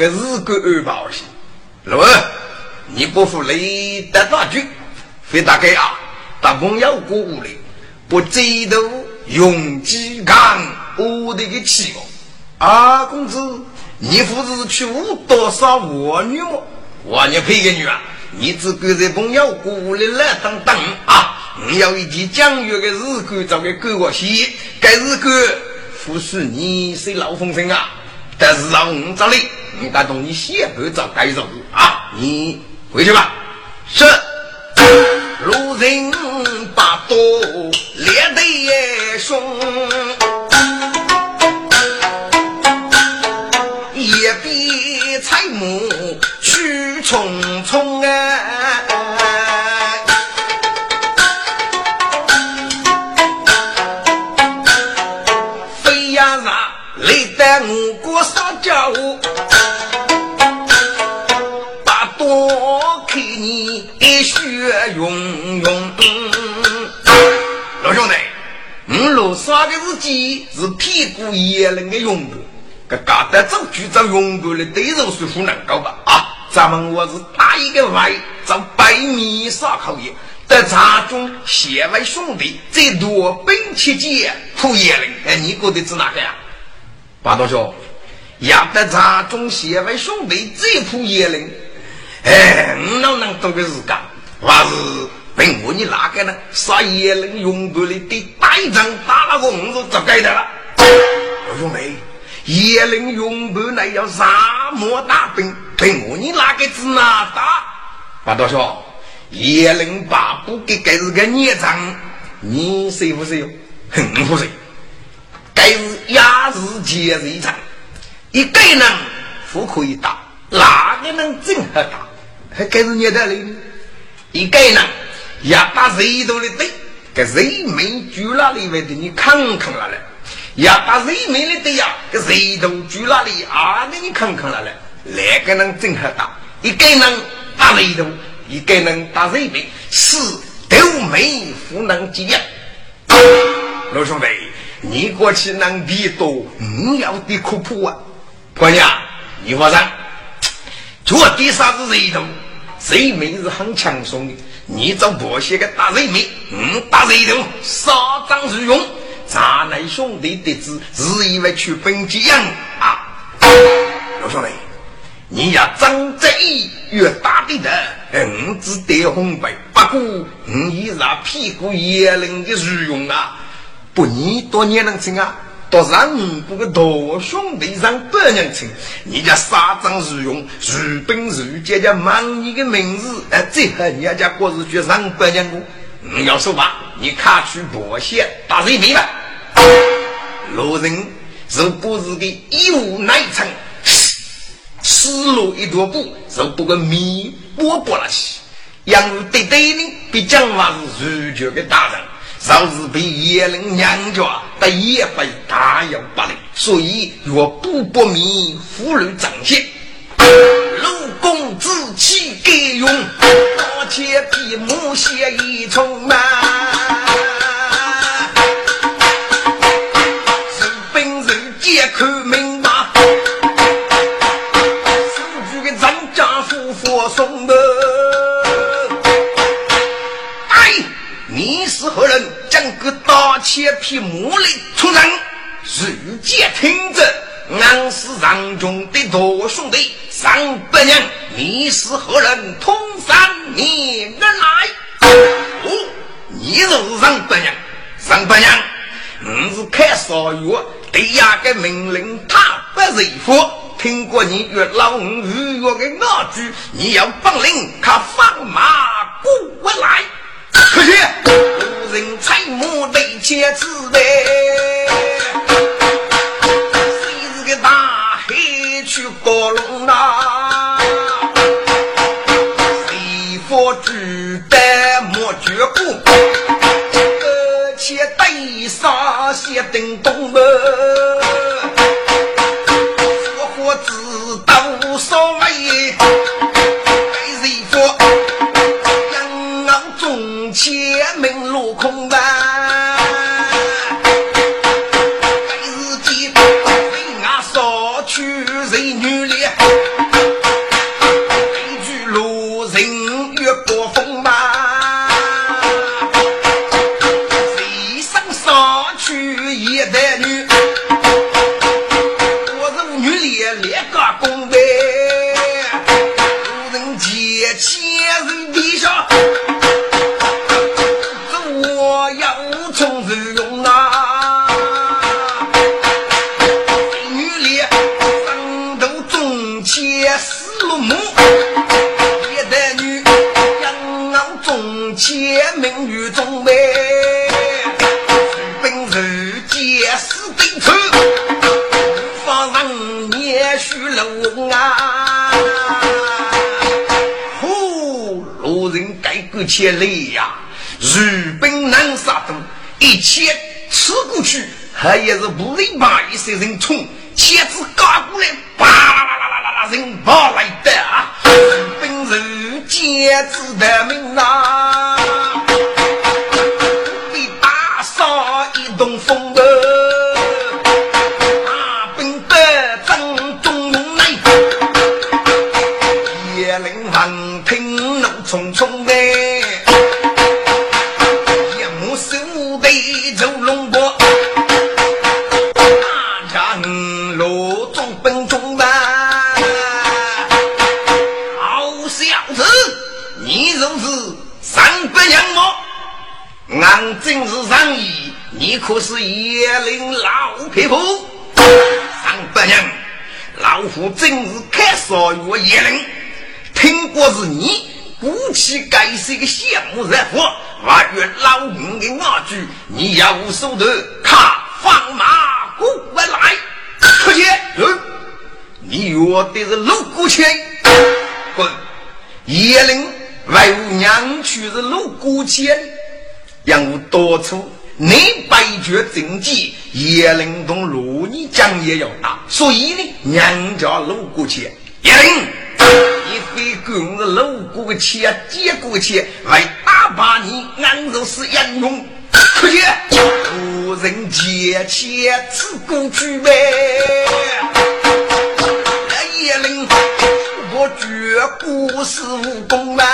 你不给日狗二保险。老二，你不服雷的大军，非大概啊！大朋友过屋里，不知道用鸡干我的个气哦。二公子，你不是去无多少我女么？我女配个女啊！你只管在朋友过屋里来等等啊！你要一件讲究的日干，找个给我洗，该日干不是你是老风声啊！但是让我这里。你打动你先不找该走啊！你回去吧。是。路人把刀列得凶，也比采木去匆匆啊！我路杀的是鸡，是屁股野人的用的，这搞得走去找用布的对手是不能够吧？啊，咱们我是打一个外，找百米烧烤业，在茶中县外兄弟最多兵七节扑野人，哎，你觉得是哪个呀？八道兄，要得茶中县外兄弟最扑野人，哎，我哪能多个时间？我是问我你哪个呢？杀野人用过的对打一仗打那个我是怎该的了？老兄弟，野人用过那要沙漠大兵，问我你哪个子哪打？八道兄，野人把不给该是个孽障，你信不信？哼，不信。该是压日节日一场，一个人不可以打，哪个能真和打？还该是孽的嘞？一个人也打谁多的对，给谁没住那里为的你看看了嘞？也打谁没的对呀？给谁都住那里啊？那你看看了嘞？两个人正好打，一个人打谁多，一个人打谁没，是都没不能接。老兄弟，你过去能比多，你要的可破啊！关键你说上，做第三是谁多？人民是很轻松的，你找保险个打人民，嗯，打人头，杀张如勇，咱来兄弟得知，是因为去本吉阳啊，老兄弟，你要张这一越大的的，嗯，只得红白，不过你依然屁股也能的如勇啊，不，你多年能成啊？到让五个大兄弟让百人称，你家沙张如用，如本如杰家满你的名字，哎，最后你家过日去让百人过。你要说话，你卡去保险打谁明白？路人如果是个一无奈成，失落一踱步，就不个米波波了去。杨如对对呢，比讲话是如绝的大人。若是被野人娘家，得也会大有不利，所以若不不明妇女长些，陆公子气给用，而且比母血一重嘛。是本人皆看明白，四句的张家夫妇送的。个大切皮木里出人？如见听着，俺是让中的大兄弟上百年。你是何人？通山你而来？哦，你是上百年，上百年，你是开少月，对呀个命令他不认服。听过你月老五预约的那句，你要本领，他放马过来。可惜无人采木得切子，谁是个大海去搞龙呐？谁佛举单莫绝骨，而且对上写等东。他也是不里把一些人冲，妻子个项目热火，我与老五的马驹，你要无手头，他放马过来。出去，你约的是陆国谦，滚！叶灵外无娘去是陆国谦，让我多处你百绝政绩，叶灵同陆你将也要打，所以呢，娘家陆国谦，叶灵。你非跟着路过的钱，借过钱来打发你，俺就是英雄。出去，无人借钱只顾去呗。叶灵，我绝不是武功啊，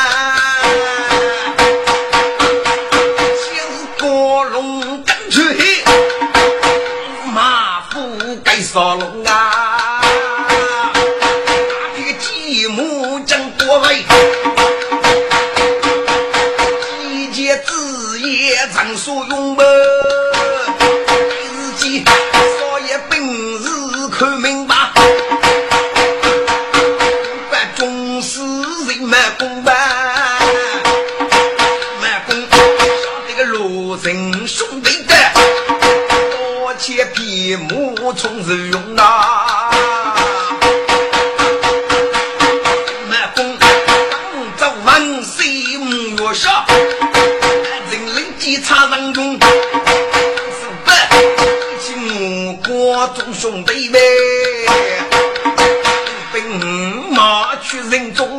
先是过龙跟去，马虎该杀龙从日用啊。上人人检查人中，是不？一目光众兄弟呗，兵马去人中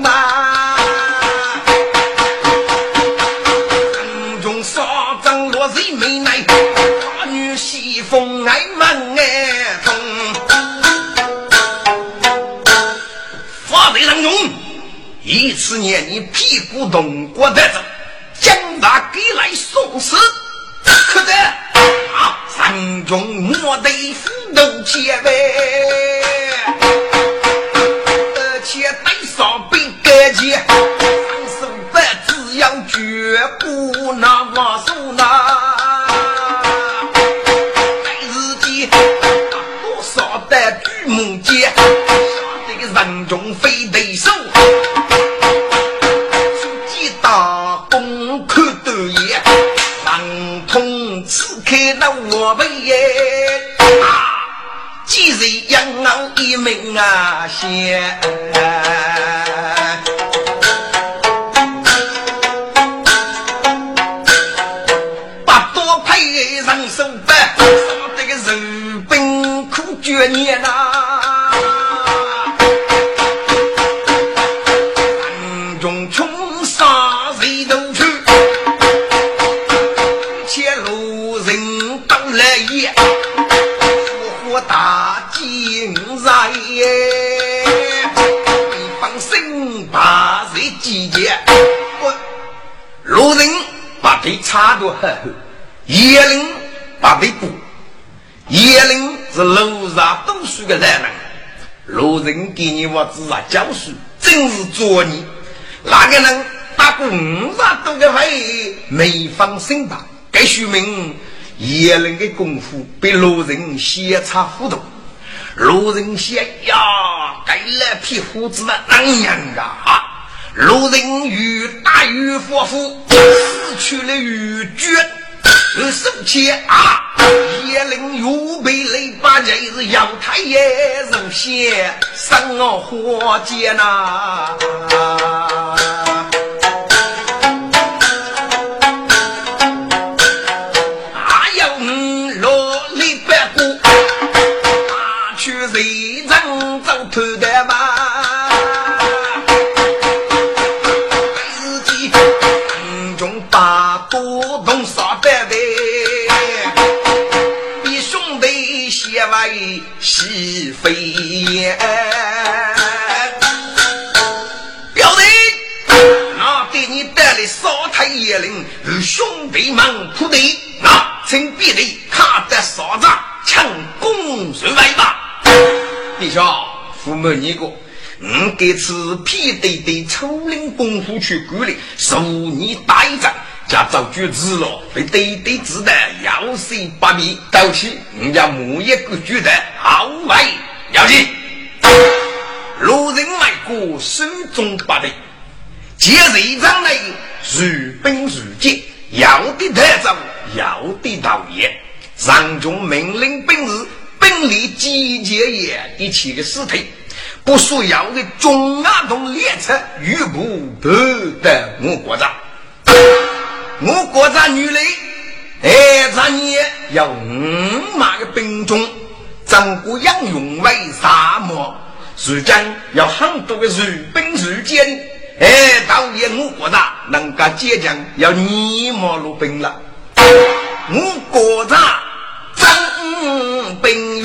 你屁股动过得走，将他给来送死，可得啊！三军莫得斧头切呗，啊把腿差多很，叶灵把对补，叶灵是楼上读书的男人，路人给你我子啊教书，真是作孽。那个人打过五十多个回，没放心吧？该说明叶灵的功夫被路人先差糊涂。路人想呀，该那匹胡子能样啊？路人与大鱼夫妇失去了玉珏，手牵啊，叶灵又被雷把这是阳台也人先生我火箭西飞燕，表弟，我给你带来烧太爷令，与兄弟们铺地，那请别的看得少长，强攻入来吧。弟兄，父母你过，我这次偏得的抽领功夫去管理，受你大战。家早就知了，被对对子的要死不灭，到起人家木一个觉得好为要紧。路人迈过手中把的，接人上来如奔如箭，要的太早，要的导演。上中命令本日本里集结也一起的尸体，不需要的中阿东列车预部都得我国长。我国咱女人，哎，咱也要五马个兵种，整个养用为沙漠，如今有很多个日本日奸，哎，到也我国咱能够坚强，要你马路兵了，我国咱征兵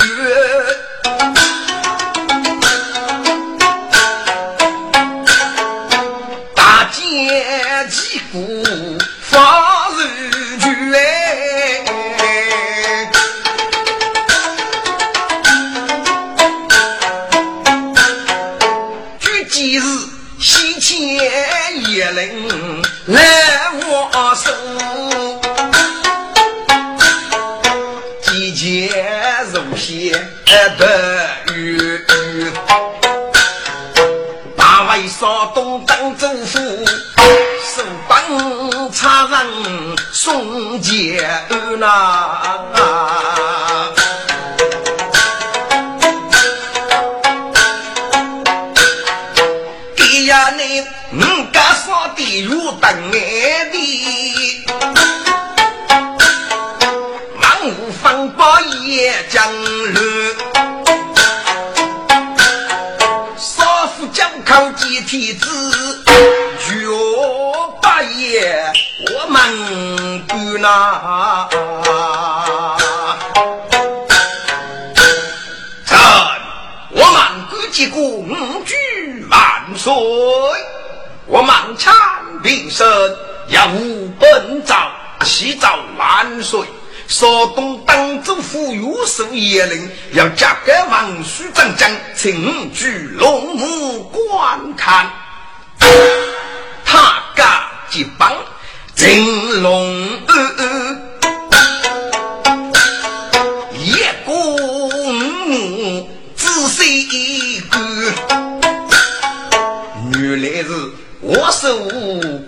得遇大卫少东当政府，手帮差人送捷呐。给呀你，五家少的如等爱的，万物风暴也将。天子绝八爷，我们不拿。臣，我们国结公举万岁，我们产平生要无本朝，祈早万岁。少东当州府有守严令，要加个王叔长将，请去龙母观看。他家结帮金龙叶公母仔细观，原来是我手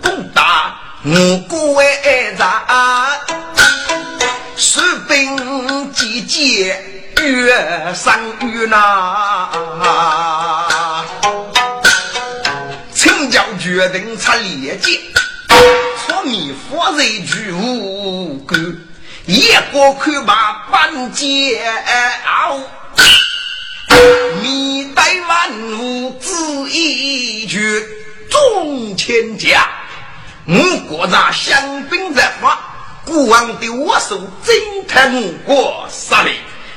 功大，我国爱长。集结越上越难，陈教决定出列剑，出面佛人举武官，一个看把半截面对万物只一句忠千家，我国咱香槟在发，国王的我手征讨我国杀力，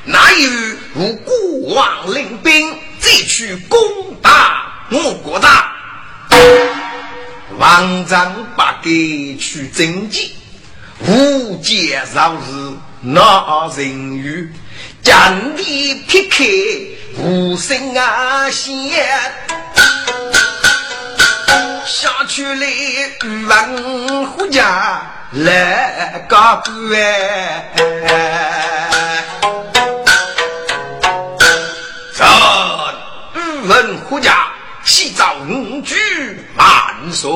哪有如国王领兵再去攻打我国的？王章八给去征集，无间绕日那人语，将地劈开无声啊线，下去了欲望虎家来高官，这欲望虎家。西造五举万岁！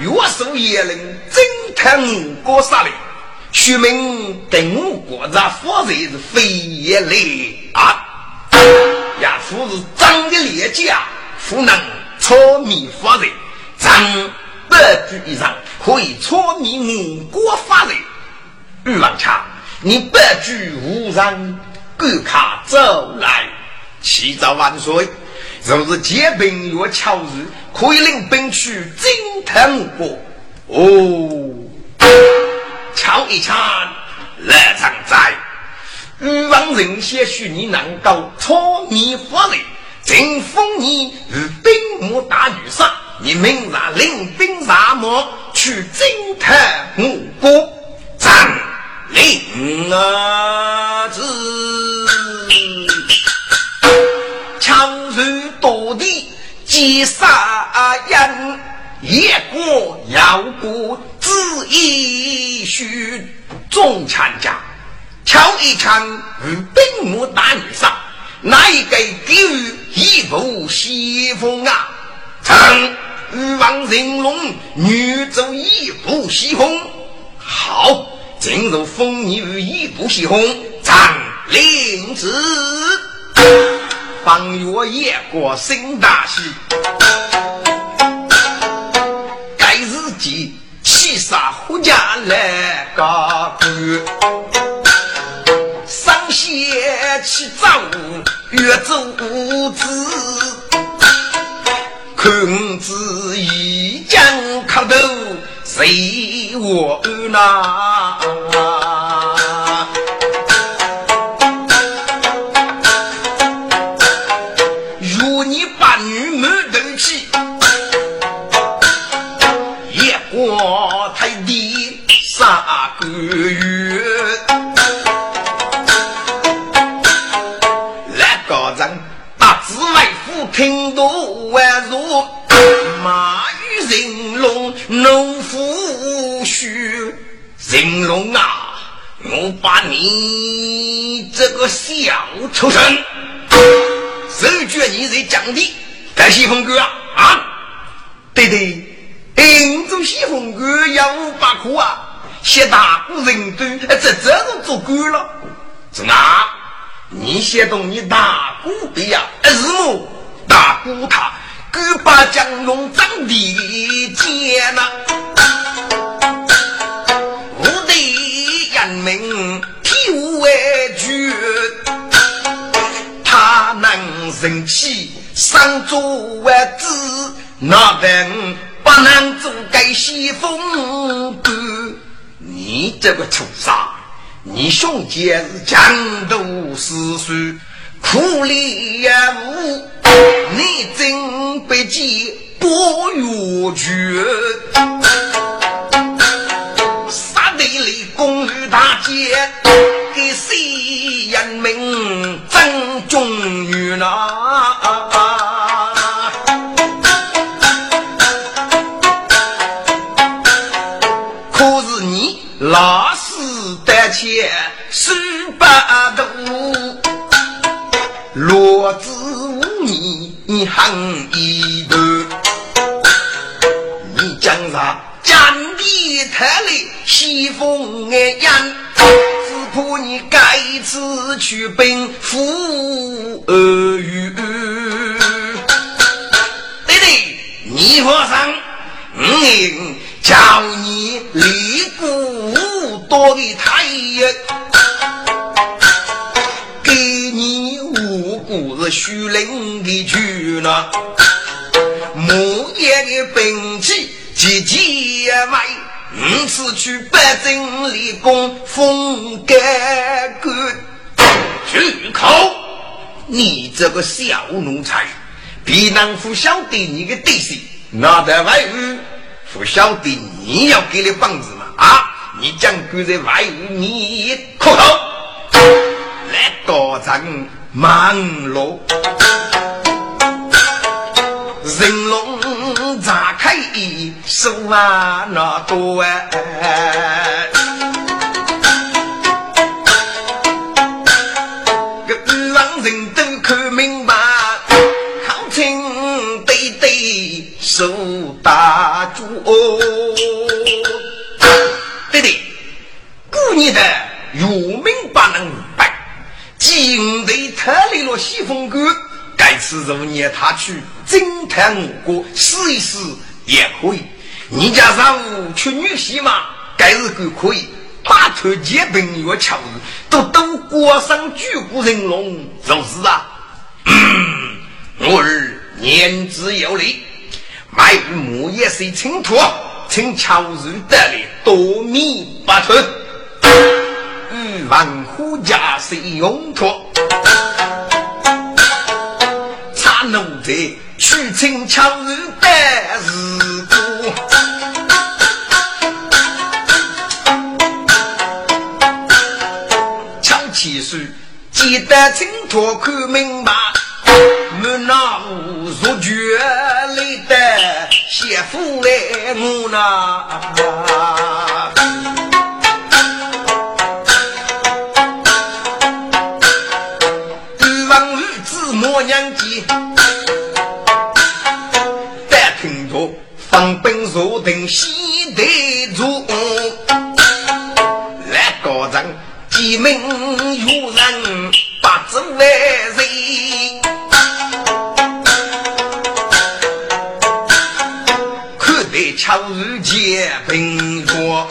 岳守爷令征讨五国杀戮，徐明等五国在负责是非也来啊！呀，夫是张的列家，不能操灭发人，张百举以上可以操灭五国发人。玉王强，你百举无上，赶快走来，启奏万岁！若是结兵若巧日，可以领兵去征讨我哦，瞧一瞧，来常在。欲望人些许你能够操你发人，正封你与兵马大女上，你明日领兵上马去征讨我国，张令儿子。强如多地击杀人，夜过要过只一须中参加，敲一枪与兵马大女上，哪一个给予一步西风啊？曾欲望人龙女走一步西风，好，进入风女一步西风，张令子。方月夜过新大喜，该日记七杀胡家来个官，上写起早月走子，看子一将磕头谁我那？听你先动你大姑的呀，是么？大姑他，敢把江龙长的剑呐，无敌人民体无畏惧，他能生气上做万子，那等不能做该西风官。你这个畜生，你兄弟是强盗死水。苦力呀无，你真不计不越绝。杀敌里公于大街，给谁人民争中于那？可是你老死得钱十八度。落子无你恨一头，你将啥战地特来西风眼，只怕你该次去奔赴恶语。对对，你和尚，嗯，叫你立孤多的太阳。是虚灵的去了。木叶的兵器急急卖，五次去北京立功封盖官。住口！你这个小奴才，必能不晓得你的底细，那在外屋不晓得你要给的棒子吗？啊！你将跪在外屋，你磕头来高唱忙路。人龙炸开手啊那多哎，个欲望人都看明白，靠亲对对手打住哦，故年的有名不能败，今日特来了西风哥。该次如年他去侦探我国试一试也可以。你家上午去女婿嘛？该日够可以。把头结冰月巧日，都都过上举骨人龙，就是啊。我儿年之有礼，买木叶水清土，请巧日得来多米八寸，与万户家是用途。奴才去请强日办事故，抢起手，记得清楚看明白，我那无入绝来的媳妇来我那。西得住，来高人几名有人把子为人，可得巧日结平说，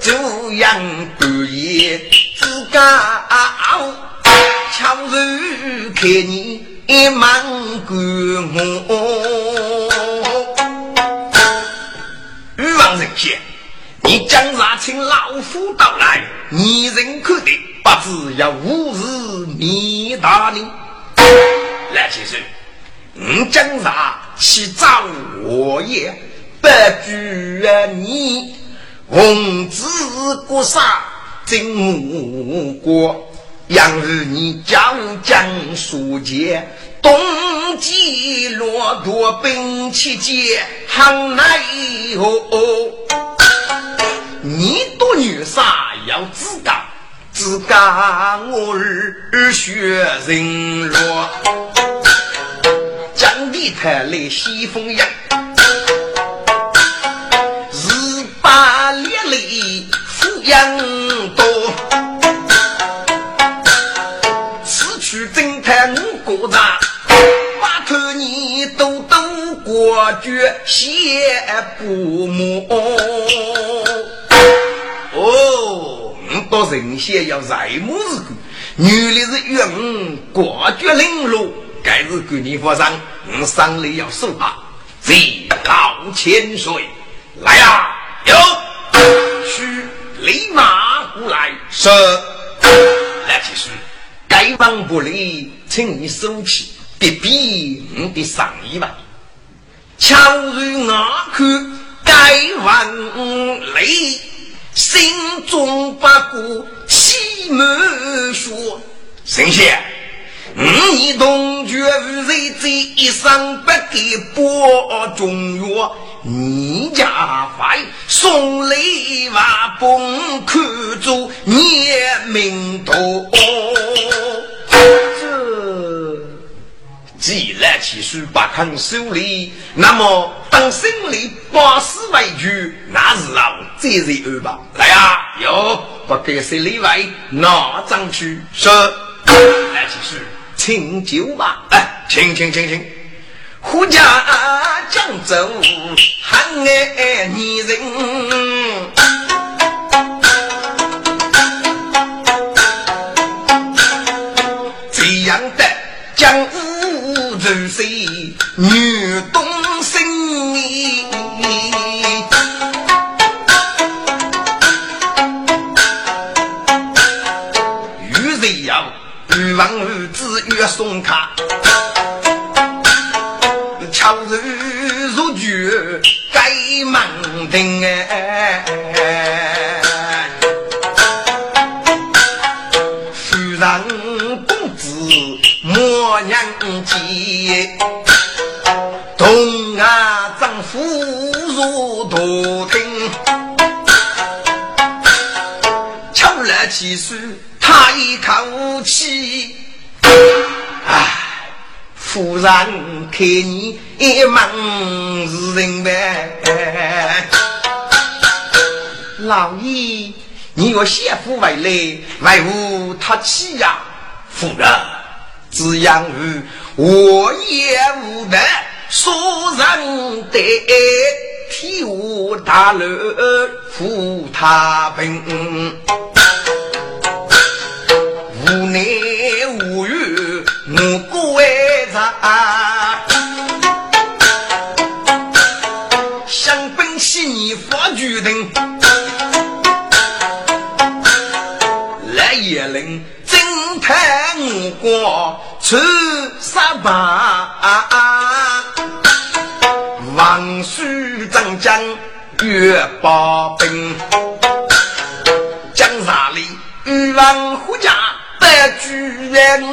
这样半夜自家。巧日看你一满官我，欲望人先，你将杀请老夫到来，你人可得，不知要无日灭大你。来先生，你将杀去找我也，不惧你红子国杀真无国。杨日你将将书杰，冬季骆驼兵器节，行来哦哦。你多女杀要自干，自干我儿学人落，江地台来西风扬，日把烈雷富阳绝，谢不母。哦，我到人先要在母日过，女的是冤过绝零落，该是过年发生，我丧礼要送他，贼老千岁来呀！有，去立马过来，是来继续。该往不离，请你收起，别逼我的上衣吧。巧如阿口，该往利，心中不过气满说。神仙，你同绝无人在一生不给播中药。你家快送礼万崩，看住年名多。既然其实不肯收礼，那么当心里八十为主，那是老责任二吧？来呀，有不给收礼外，拿张去说。来，其实请酒吧，哎，请请请请。胡家江州喊爱女人，女东升，渔人扬，渔翁渔子欲送他。人看你一门是人呗。老爷，你若先夫为来，为何他气呀？夫人，只养于我也无能，说人得替我大人扶他病。无奈无语，我过为啥？想本起你发决定，来也令侦探目光出杀吧，王叔长将岳八兵，江沙里欲望护家。居人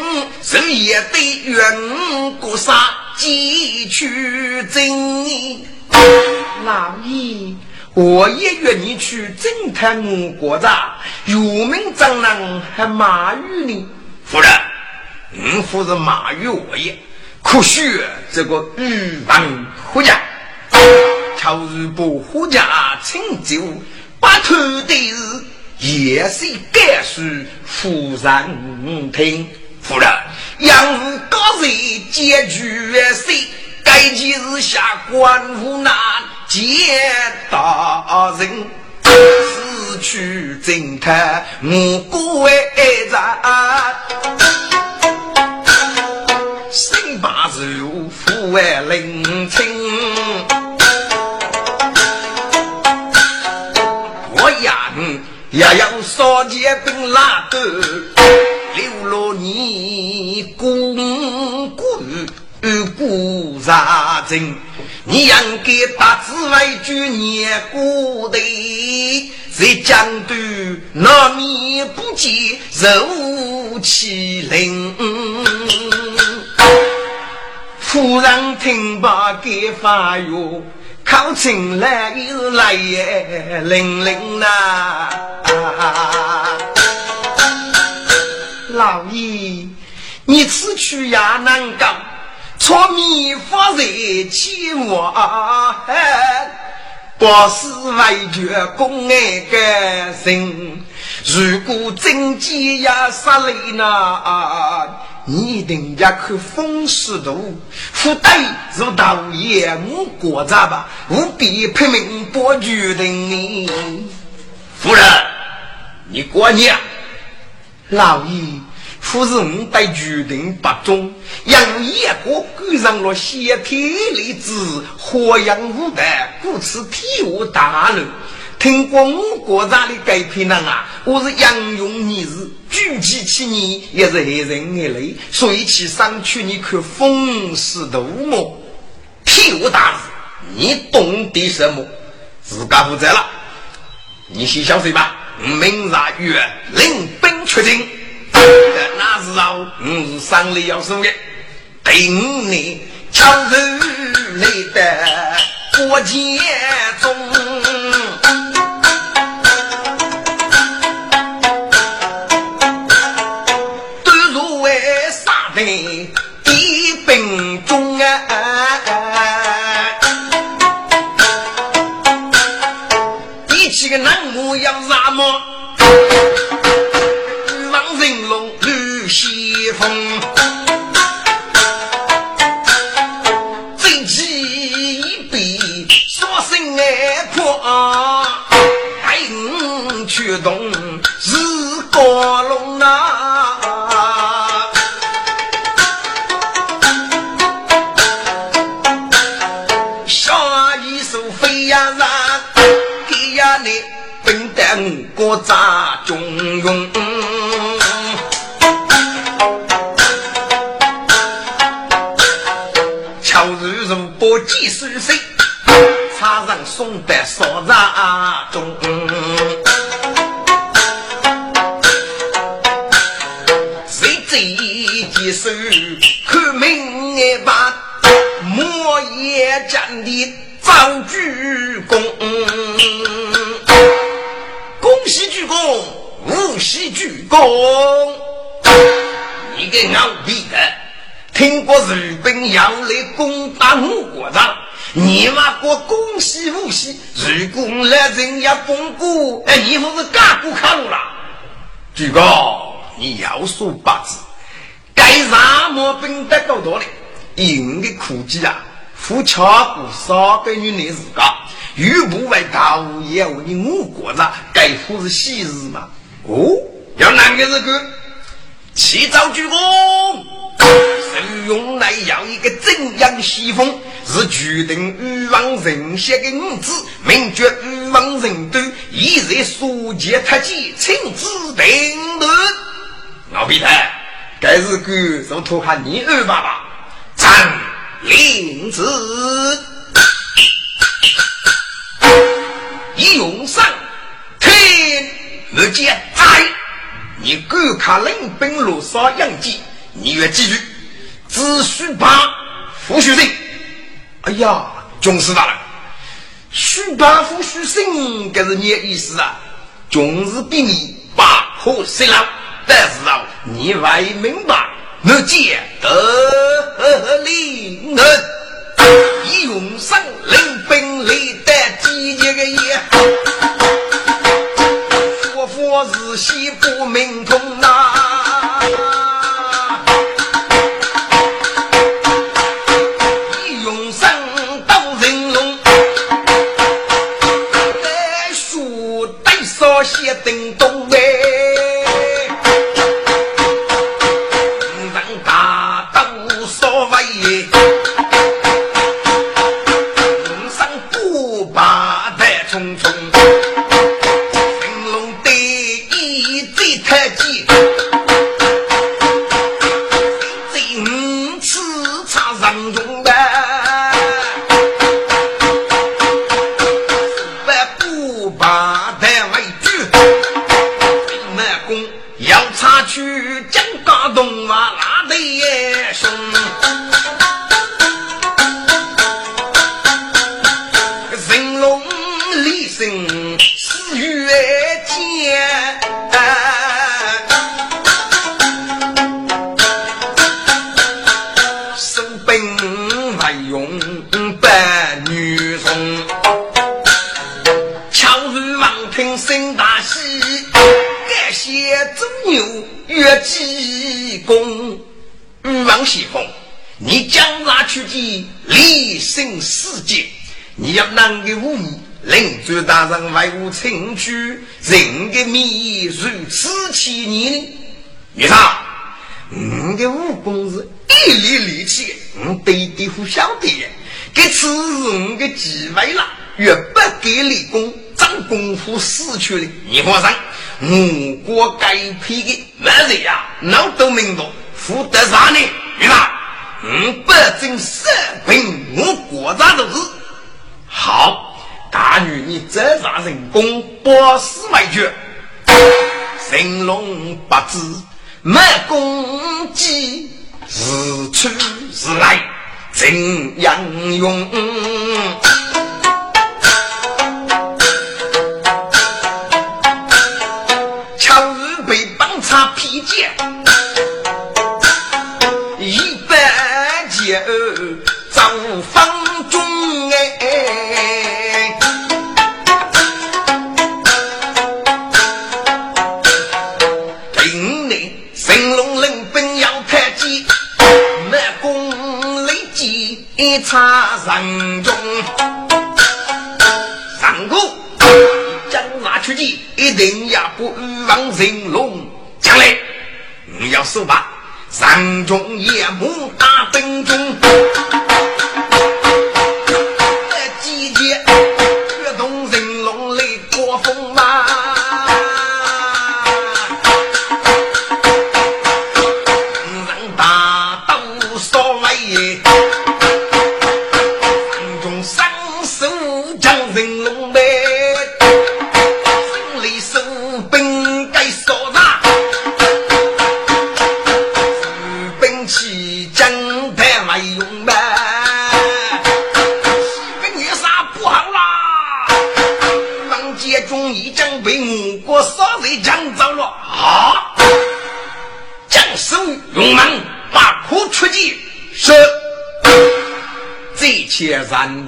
日夜对远国杀，几去征。老爷，我也约你去侦探我国的有名长郎还马玉呢。夫人，你夫是马玉我也，可惜这个玉王胡家，朝日不胡家成就把头的日。也是该书夫人听，夫人杨高人结局谁？该几日下官府难见大人，死去侦探无辜为咱，身把肉富为领也要少结兵拉斗，留了你公公顾杀阵。你应该把紫外军念过的，在江都那面不见肉起灵。夫人听罢给发哟。考进来又来也零零呐，老爷，你此去也难搞，错米发财起我，不是为绝公爱个人，如果真计呀杀雷呐。你定要看风势图，富对如道爷我国家吧，无必拼命保决定。夫人，你过年，老爷，夫人对决定不忠，杨业国赶上了先天丽质，火阳无代，故此天下大乱。听过我国家的改篇人啊，我是杨勇你是举起起你也是害人眼泪，所以去上去你看风势图么？屁无大事，你懂得什么？自家负责了，你先小睡吧。明日月领兵出征，那时候我是上里要送的，对五年悄日来的过节中。扎中庸。巧如如不计算谁，差人送得少扎中。谁最一计看明眼，莫言讲的造句功。喜鞠躬。你个牛逼的！听过日本要来攻打我国的，你妈过恭喜无喜，如果来人家封过，哎，你不是干过卡路了？举高，你要说八字，该什么兵得够多的？用的苦计啊，富强过少个女人自家，又不为大也要你我国的，该不是喜事嘛？哦，要哪个是个？起早鞠躬，受用来要一个怎样西风？是决定欲望人先的女子，名绝欲望人多，一日书记特级亲自定夺。老皮太，该是个就托下你二爸爸，张令子，一用上，天日见在。你敢看领兵路上杨继，你要记住，只需把傅学生。哎呀，军师大人，须把傅学生，这是你的意思啊？军师比你把火谁了？但是啊，你还明白，我见得令人一用上领兵来带几节个爷。我是西不明通啊，一用生当人龙，来书带少些叮越不给立功，长功夫死去了。你放心，我国该配的没人呀，能都明白，负得上呢。女上，我保证生平我国家都是。好，大女，你这啥人工百死为绝，神龙八字没攻击，是出是来怎样用？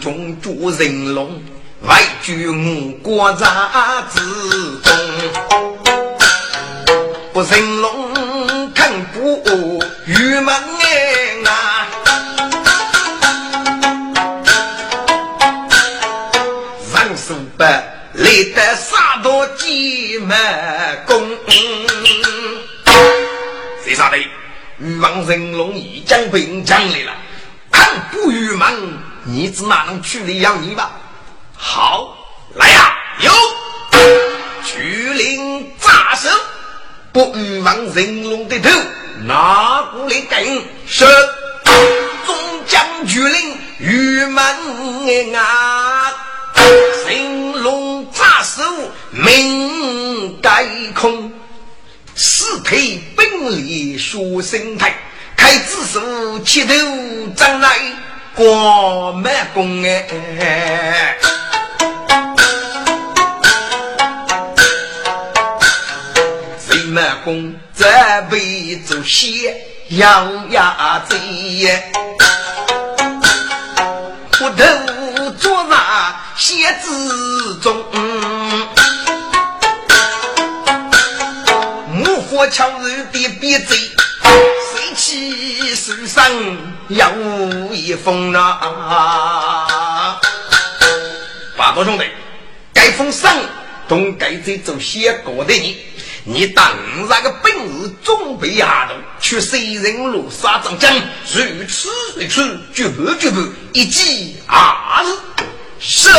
中捉人龙，外居吴国杂子中，不人龙看不郁闷啊！人数不来得杀多几万功。谁杀的？禹王人龙已将兵将来了，看不郁闷，你子哪能去理要你吧？好，来呀！有，巨灵扎手，不禹王人龙的头拿过来顶，是中将巨灵玉门啊！人龙扎手命盖空。四腿本立书生态，开子手七头长来光满宫哎，谁满宫这辈子写咬牙贼耶，虎头坐那写字中。巧日的别贼，谁起手上要一封啊？八多兄弟，该封上同该这做写过的你，你当那个本事准备下头，去谁人路杀张江，如此如此，绝不绝不一记二是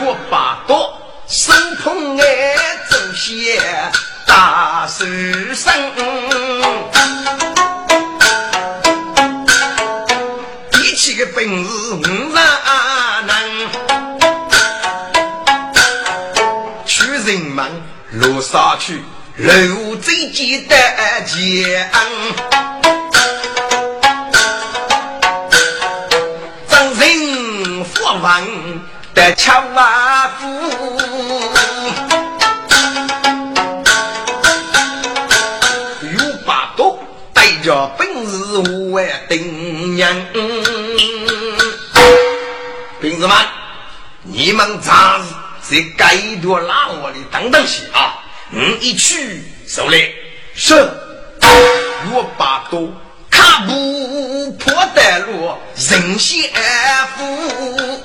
若八多生碰哎走些。大书生，比起个本事五哪能？去人们路上去，路最简单讲，们咋是在该多拉我的等等去啊？嗯，一去手里是我把多卡不破的路人先富，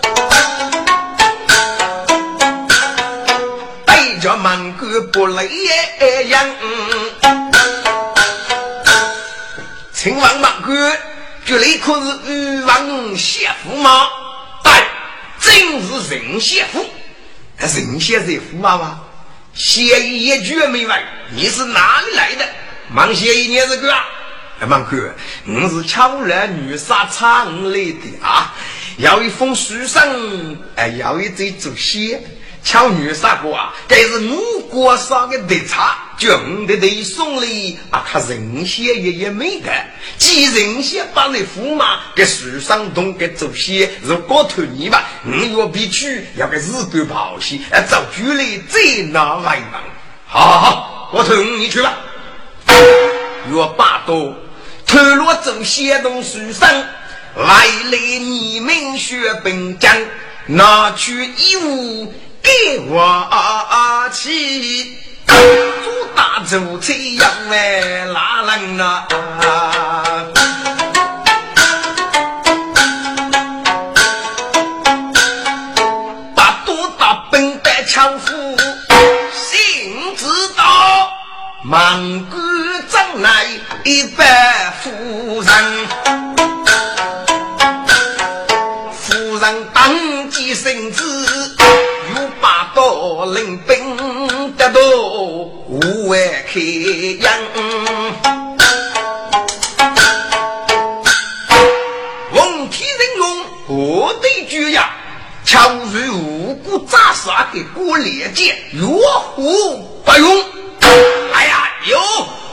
带着满哥不累样。秦王满官，这里可是禹王谢夫吗？对，真是任谢夫。任谢在驸马吗？谢一句没完，你是哪里来的？忙谢一年是个啊？忙哥，我是巧儿女杀场来的啊！有一封书信，哎，有一嘴祖先。巧女杀过啊，这是五国上的特产，军的得送礼啊，他人血也也没得。既人血把你驸马给树上动给祖先，如果托你吧，你要必去要给日本跑些，啊，走距离再拿外邦。好好，我托你去吧。若把多透露走先动树上，来来你们学本将，拿去衣物。给我起，做大做这样哎，哪能啊？把多大本带强夫，心知道，满谷将来一百领兵得到五万开洋，奉天人用何对举呀？巧如无辜扎杀的过连剑，若虎不用。哎呀，有，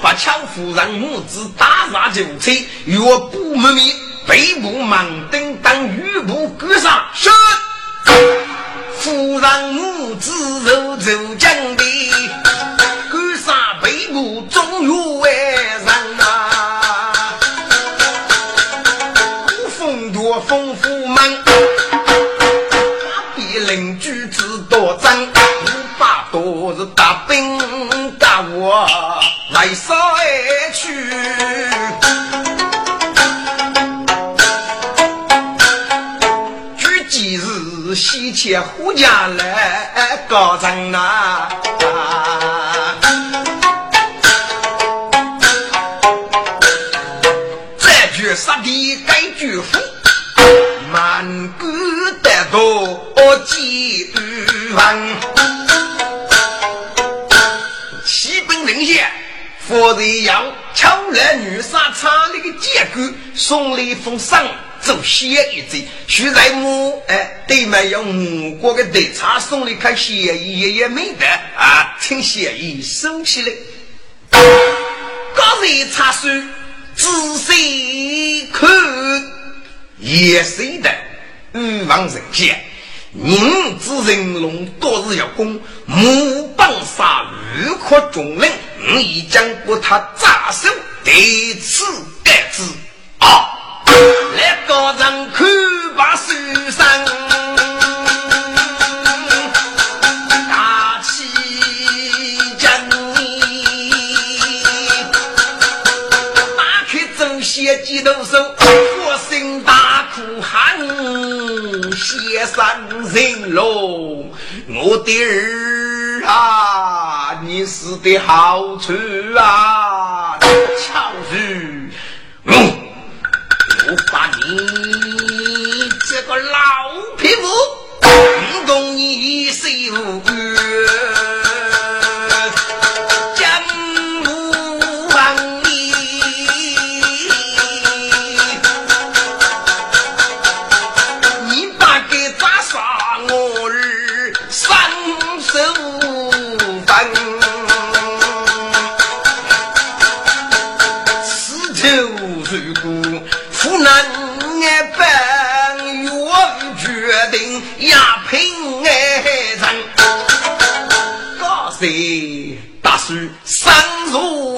把巧夫人母子打杀就吹，若不灭灭，背部盲灯当玉部格杀，是。夫人母子走走江边，赶上北国中原万人呐。我风多，风呼门，哪邻居子多争？我把刀是打兵打我，为啥挨？且胡家来高张啊！这句杀敌该句夫，满谷得多几万。西本人些，佛人要抢来女杀差那个结果，送了一封信，走写一嘴。徐在母哎，对面用母国的对茶送了看协议，也也没得啊，请协议收起来。刚才茶书。仔细看，也是的。欲望人间，人之人龙多是要攻，木棒杀欲可众人，你已将过他扎手，对此该知啊！来个人看把手上。几头手，我心大哭喊，先生人龙，我的儿啊，你死的好处啊，巧日，嗯，我把你这个老匹夫，供你受冤。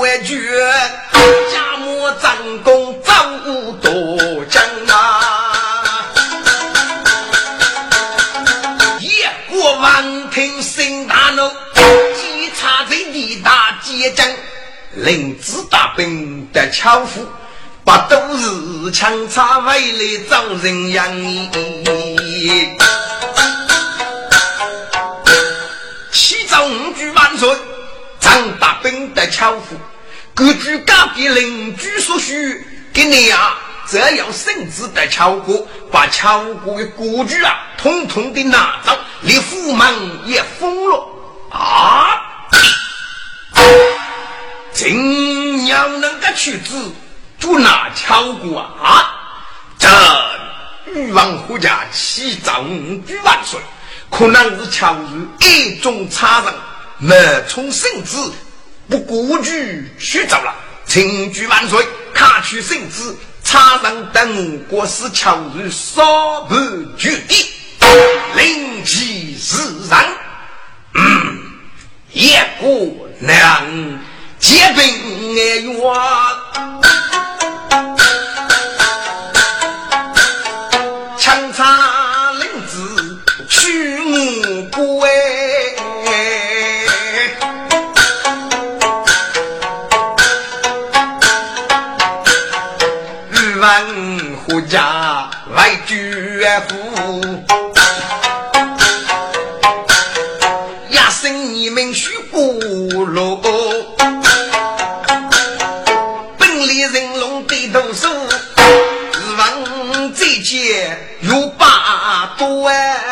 如为绝，家母战功早多将啊！夜过王庭心大怒，稽查在地大结将，领子大兵得巧妇，把都是强插为来招人养你。七朝五举万岁。张大兵的巧妇，根据隔壁邻居所需，给你啊，只要圣旨的敲鼓，把敲鼓的故居啊，统统的拿走，连府门也封了啊！真要能够去子，就拿敲鼓啊！这欲望国家七朝五举万岁，可能是巧日一种差人。冒充圣旨，不顾去去走了。请举万岁，卡取圣旨，差人等国师巧日少不绝地，令其自然。嗯，也不能结冰冤。绝夫，压生你们须过路，本里人龙对头手，日王再见有八多哎。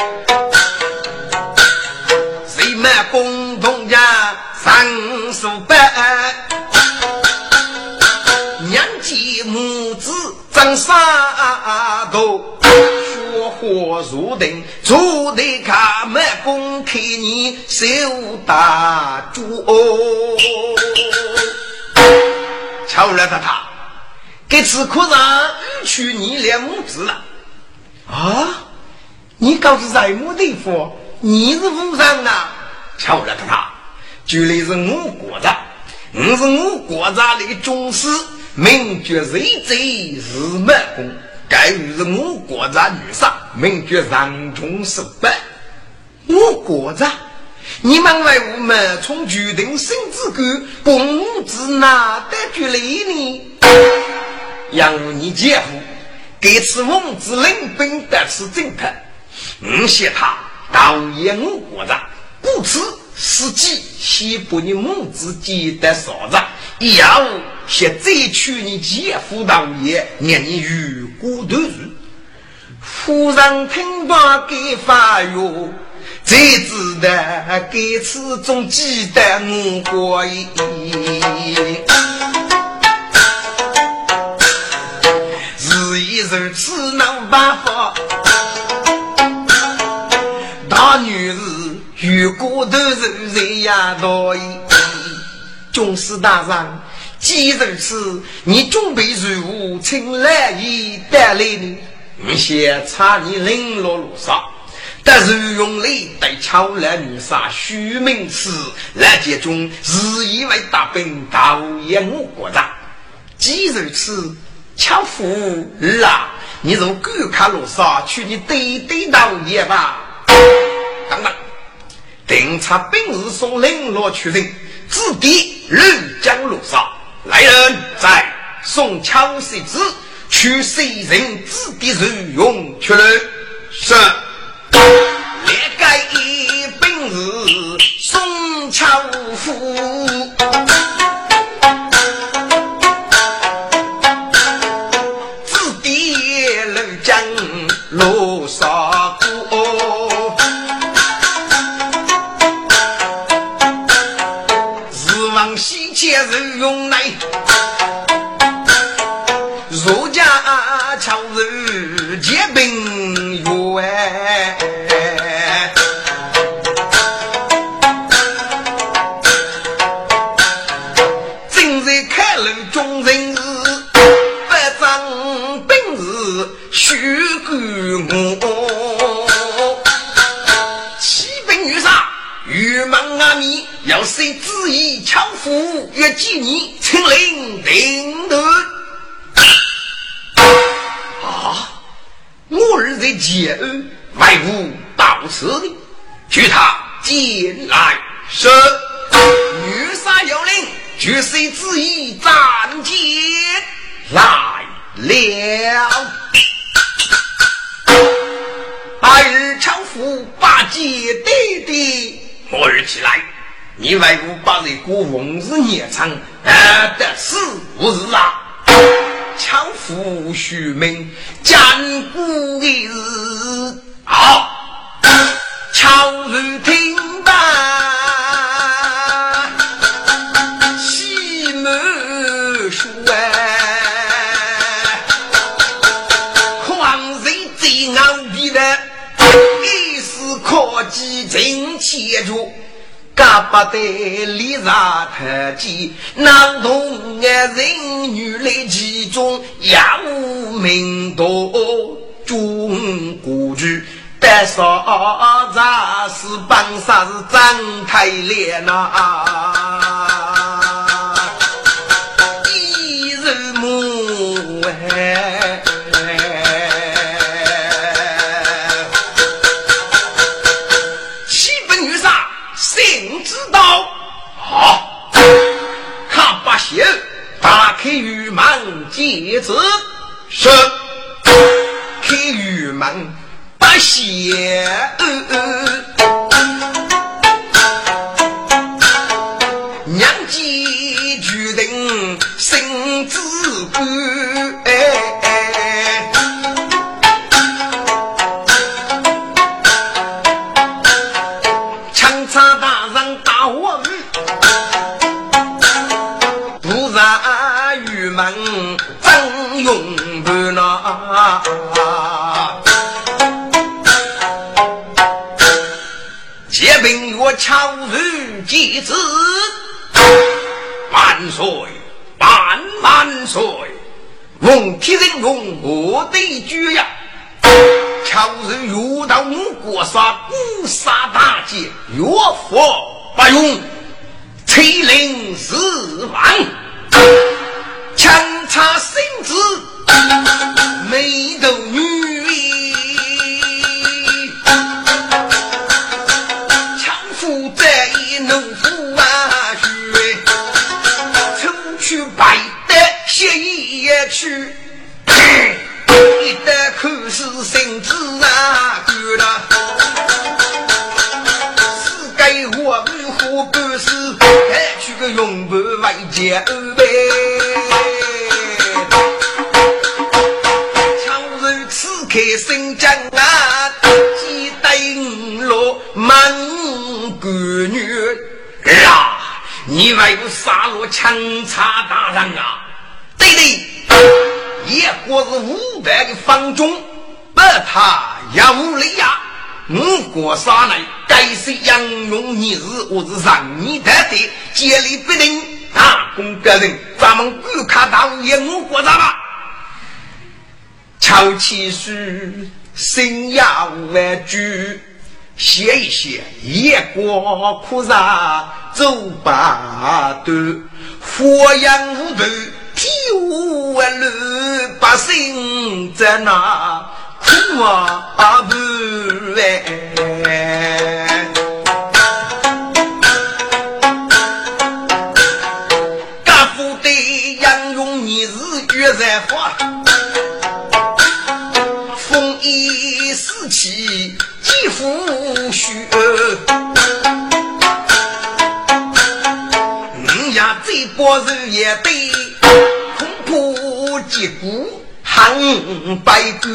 张三，都说火如灯，如得看没公开，你受得住哦。瞧我来他他，这次可人去你两母子了啊？你告诉在么地方？你是武生呐？瞧我来他他，居然是我国的，你是我国家的宗师。名绝谁贼是满公，该于是我国的女杀，名绝上中十八。我国的，你们为我们从决定生之根，公子哪得距离呢？杨你姐夫，这次孟子领兵得此正派，我谢他导演我国的，故此司机先把你母子记得嫂子，以后先再娶你姐夫当爷，让你与过度日。夫人听罢给发哟。才知道，该此种记得我过意。这样多意。军师大人，既如此，你准备如何？请来意带来呢？你先差你领落路上。但是用力对敲来女杀徐明慈来接中，自以为大兵导演我国的。既如此，巧妇儿啊，你从狗看路上去，你对对导演吧。等等，定察兵日送林落去人，子弟人江路上来人，在送巧谁子去谁人子弟受用去了是。列盖一本日送巧夫，谁执意强夫越几年，请领领队。啊！我儿在解恩，外无到此的，据他进来。是女杀有令，绝谁执意斩剑来了。白日强夫把剑对对，我儿起来。你为我把这歌红日年长，啊，得死无日啊！强夫虚名，坚固的日好，巧如听罢，真切住。嘎巴得离杀太极，难同爱人女来其中，要命多中国剧，但啥子是帮啥是张太烈呐？开玉门接子，是开玉门不谢。娘家决定生子哎。我我巧如几子，万岁万万岁！奉天人龙，我的主呀！巧如遇到我国杀五杀大捷，岳父不用，催灵死亡，强插心子，眉头女。去，一得口是心知啊，干了。世界我如何办事？还取个永不外界安排。强如此开新疆啊，几代五落满官女啊！你为我杀了强差大人啊？对对。一国是五百的方中，把他也无力呀。五国杀来，该是杨勇你是我是让你的的，接力不定，大功个人，咱们不看大五爷五国杀吧。敲起书，心呀万句，写一写，一国苦杀走八段，火焰无头。老，百姓在那苦啊不哎！家父的杨勇你是月在花，风衣四起几副血，你呀这波人也对。击鼓喊百官，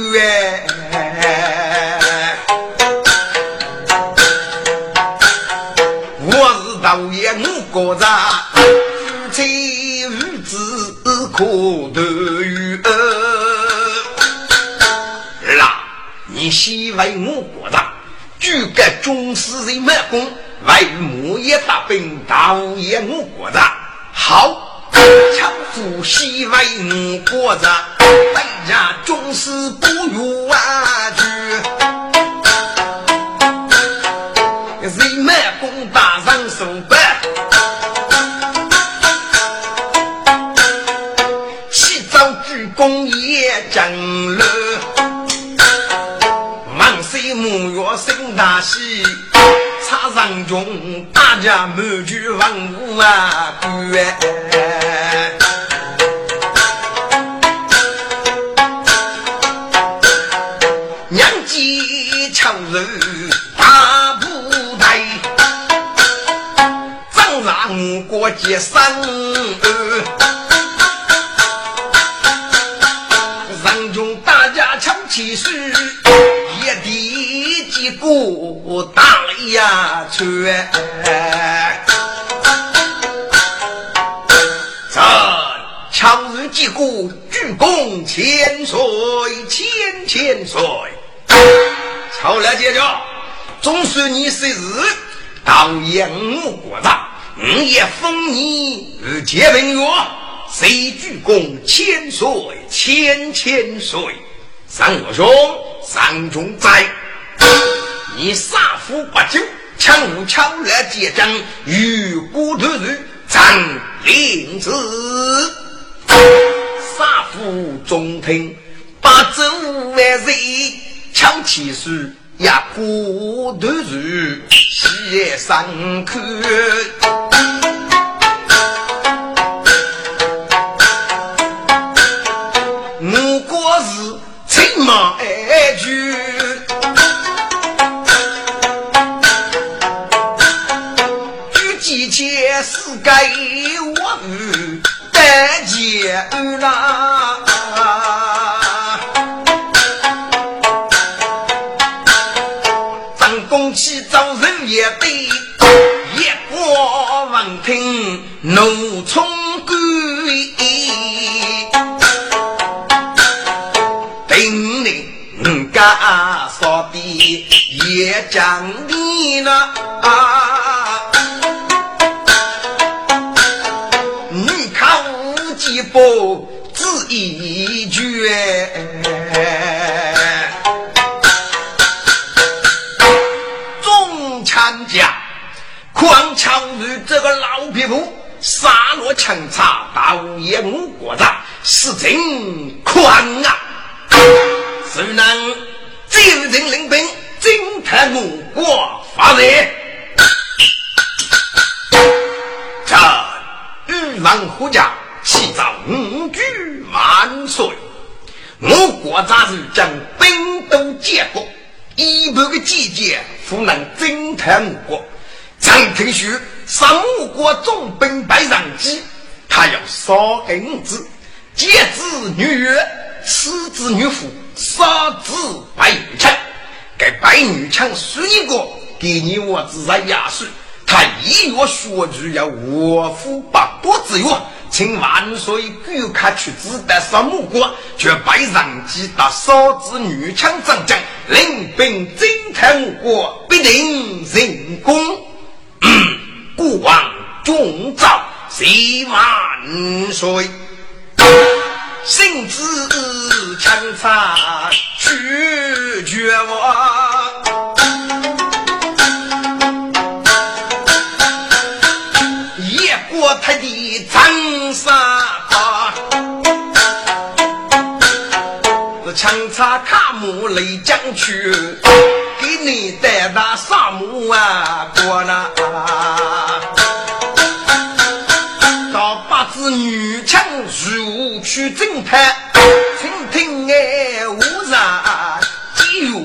我是大爷。我国人，夫妻儿子可团圆。儿啊，你先为我国人，举个中士人满功，为母爷。大兵，大爷。我国人好。强夫西为五国子，北家终是不远去。人满攻打人手板，起早鞠躬也正了。万岁母月升大喜，插上中大家满聚万物啊！我接生，人中大家抢起事，一地几个大呀圈。这强日几个鞠躬千岁千千岁，好了姐姐，总算你是日当阳国大。五也封你而结文约，谁鞠躬千岁千千岁？三我兄，三中在，你杀父不救，强无强来结账，与孤独日张令子，杀父中听八州万岁，枪起时压，孤独日写上口，世界我与单结啦。也对一国闻听怒冲冠，定令家少的也讲你呢啊！不字一绝，中参将，狂抢于这个老匹夫，杀落强插，刀也无国战，是真狂啊！谁能今日领兵？惊叹我国发热，这玉王虎将启造五举万岁。我国暂时将兵都结果，一百个季节不能惊叹我国。张廷旭上我国重兵百上机，他要杀给五子，戒子女月，此子女妇，杀子百强。给白女强十一个，给你我自然压岁。他一月说句要我府八多之月，请万岁御开去自带什么国，却拜上级打少子女强战将，领兵征讨我国，必定成功。孤王重召，谢万岁。圣旨强差去绝我，他的长沙花，强插卡姆来将去，给你带那沙漠啊过，到八子女枪如去侦探请听哎无人机有。